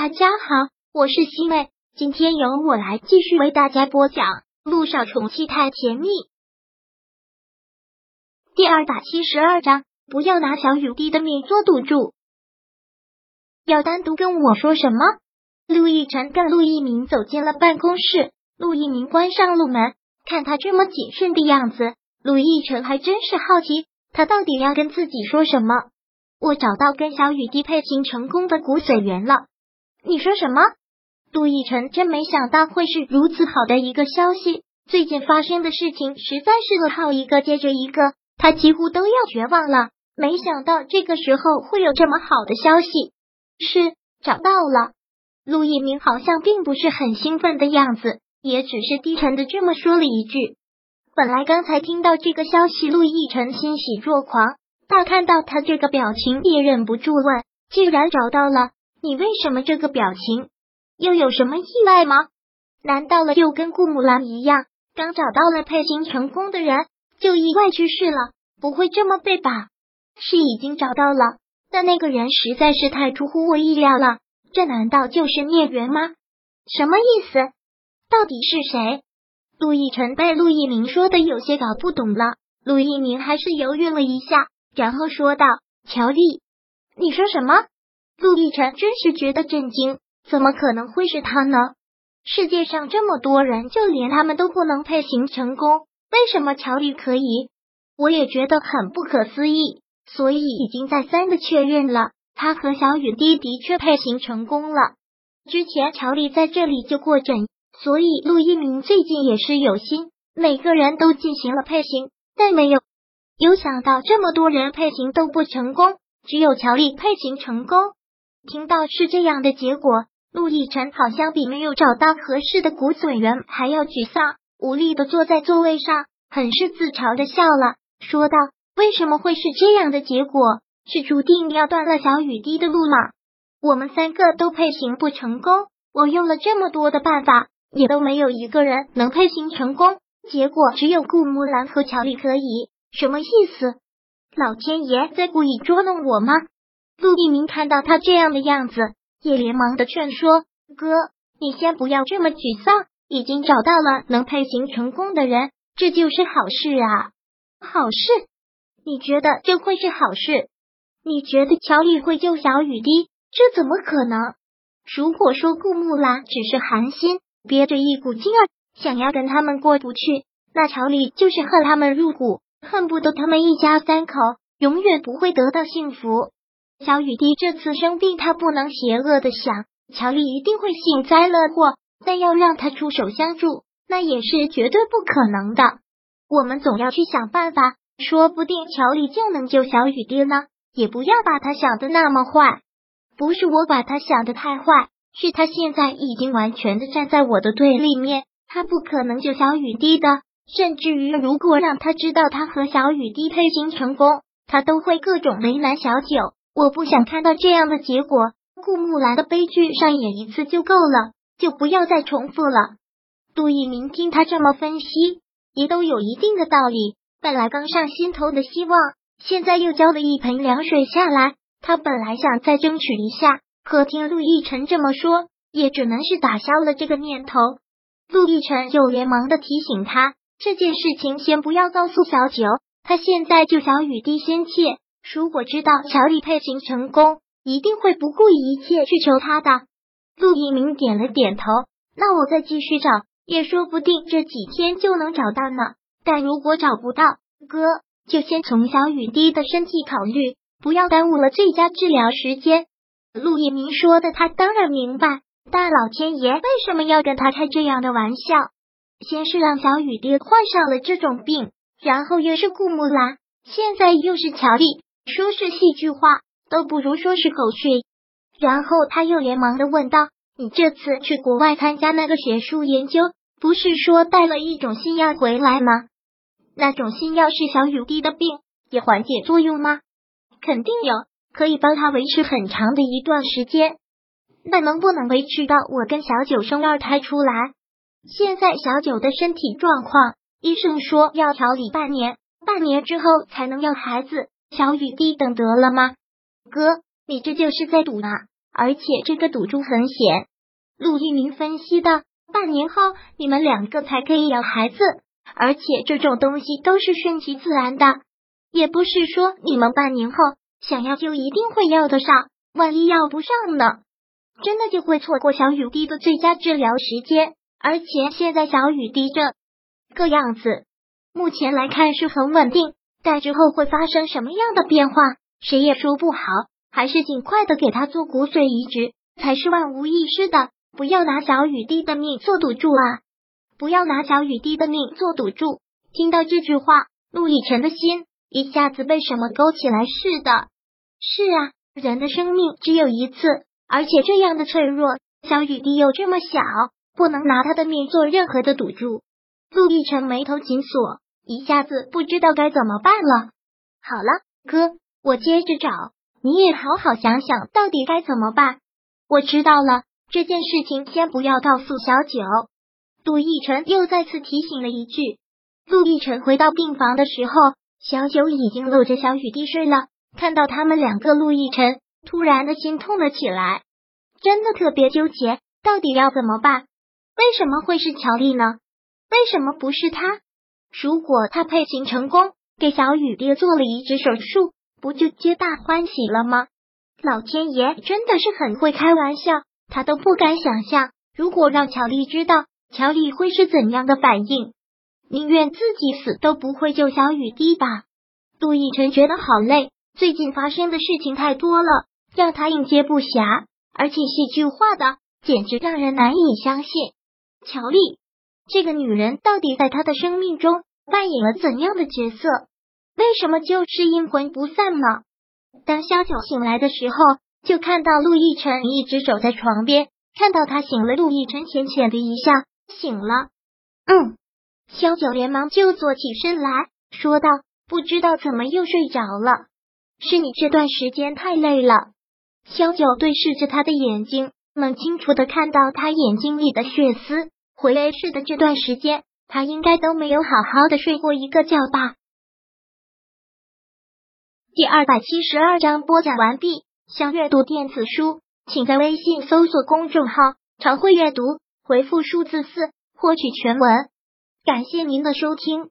大家好，我是西妹，今天由我来继续为大家播讲《路上宠妻太甜蜜》第二百七十二章。不要拿小雨滴的命做赌注。要单独跟我说什么？陆亦辰跟陆一鸣走进了办公室，陆一鸣关上了门，看他这么谨慎的样子，陆亦辰还真是好奇，他到底要跟自己说什么？我找到跟小雨滴配型成功的骨髓源了。你说什么？陆亦辰真没想到会是如此好的一个消息。最近发生的事情实在是噩耗一个接着一个，他几乎都要绝望了。没想到这个时候会有这么好的消息，是找到了。陆一鸣好像并不是很兴奋的样子，也只是低沉的这么说了一句。本来刚才听到这个消息，陆亦辰欣喜若狂，但看到他这个表情，也忍不住问：既然找到了？你为什么这个表情？又有什么意外吗？难道了又跟顾木兰一样，刚找到了配型成功的人就意外去世了？不会这么背吧？是已经找到了，但那个人实在是太出乎我意料了。这难道就是孽缘吗？什么意思？到底是谁？陆亦辰被陆一鸣说的有些搞不懂了。陆一明还是犹豫了一下，然后说道：“乔丽，你说什么？”陆亦辰真是觉得震惊，怎么可能会是他呢？世界上这么多人，就连他们都不能配型成功，为什么乔丽可以？我也觉得很不可思议，所以已经再三的确认了，他和小雨滴的确配型成功了。之前乔丽在这里就过诊，所以陆一鸣最近也是有心，每个人都进行了配型，但没有有想到这么多人配型都不成功，只有乔丽配型成功。听到是这样的结果，陆亦辰好像比没有找到合适的骨髓源还要沮丧，无力的坐在座位上，很是自嘲的笑了，说道：“为什么会是这样的结果？是注定要断了小雨滴的路吗？我们三个都配型不成功，我用了这么多的办法，也都没有一个人能配型成功，结果只有顾木兰和乔丽可以，什么意思？老天爷在故意捉弄我吗？”陆一鸣看到他这样的样子，也连忙的劝说：“哥，你先不要这么沮丧，已经找到了能配型成功的人，这就是好事啊！好事？你觉得这会是好事？你觉得乔丽会救小雨滴？这怎么可能？如果说顾木兰只是寒心，憋着一股劲儿想要跟他们过不去，那乔丽就是恨他们入骨，恨不得他们一家三口永远不会得到幸福。”小雨滴这次生病，他不能邪恶的想，乔丽一定会幸灾乐祸。但要让他出手相助，那也是绝对不可能的。我们总要去想办法，说不定乔丽就能救小雨滴呢。也不要把他想的那么坏，不是我把他想的太坏，是他现在已经完全的站在我的对立面，他不可能救小雨滴的。甚至于，如果让他知道他和小雨滴配型成功，他都会各种为难小九。我不想看到这样的结果，顾木兰的悲剧上演一次就够了，就不要再重复了。杜一鸣听他这么分析，也都有一定的道理。本来刚上心头的希望，现在又浇了一盆凉水下来。他本来想再争取一下，可听陆亦辰这么说，也只能是打消了这个念头。陆亦辰又连忙的提醒他，这件事情先不要告诉小九，他现在就小雨滴先切。如果知道乔丽配型成功，一定会不顾一切去求他的。陆一鸣点了点头，那我再继续找，也说不定这几天就能找到呢。但如果找不到，哥就先从小雨滴的身体考虑，不要耽误了最佳治疗时间。陆一鸣说的，他当然明白，但老天爷为什么要跟他开这样的玩笑？先是让小雨滴患上了这种病，然后又是顾木兰，现在又是乔丽。说是戏剧化，都不如说是狗血。然后他又连忙的问道：“你这次去国外参加那个学术研究，不是说带了一种新药回来吗？那种新药是小雨滴的病也缓解作用吗？肯定有，可以帮他维持很长的一段时间。那能不能维持到我跟小九生二胎出来？现在小九的身体状况，医生说要调理半年，半年之后才能要孩子。”小雨滴等得了吗？哥，你这就是在赌啊！而且这个赌注很险。陆一鸣分析道：“半年后你们两个才可以有孩子，而且这种东西都是顺其自然的，也不是说你们半年后想要就一定会要得上，万一要不上呢，真的就会错过小雨滴的最佳治疗时间。而且现在小雨滴这个样子，目前来看是很稳定，但之后会发生什么样的变化，谁也说不好。还是尽快的给他做骨髓移植才是万无一失的。不要拿小雨滴的命做赌注啊！不要拿小雨滴的命做赌注。听到这句话，陆亦辰的心一下子被什么勾起来似的。是啊，人的生命只有一次，而且这样的脆弱，小雨滴又这么小，不能拿他的命做任何的赌注。陆亦辰眉头紧锁，一下子不知道该怎么办了。好了，哥，我接着找。你也好好想想，到底该怎么办。我知道了，这件事情先不要告诉小九。陆逸晨又再次提醒了一句。陆逸晨回到病房的时候，小九已经搂着小雨滴睡了。看到他们两个，陆逸晨突然的心痛了起来，真的特别纠结，到底要怎么办？为什么会是乔丽呢？为什么不是他？如果他配型成功，给小雨滴做了移植手术。不就皆大欢喜了吗？老天爷真的是很会开玩笑，他都不敢想象，如果让乔丽知道，乔丽会是怎样的反应。宁愿自己死都不会救小雨滴吧。杜奕晨觉得好累，最近发生的事情太多了，让他应接不暇，而且戏剧化的简直让人难以相信。乔丽这个女人到底在他的生命中扮演了怎样的角色？为什么就是阴魂不散呢？当萧九醒来的时候，就看到陆亦辰一直守在床边。看到他醒了，陆亦辰浅浅的一笑，醒了。嗯，萧九连忙就坐起身来说道：“不知道怎么又睡着了，是你这段时间太累了。”萧九对视着他的眼睛，能清楚的看到他眼睛里的血丝。回来市的这段时间，他应该都没有好好的睡过一个觉吧。第二百七十二章播讲完毕。想阅读电子书，请在微信搜索公众号“常会阅读”，回复数字四获取全文。感谢您的收听。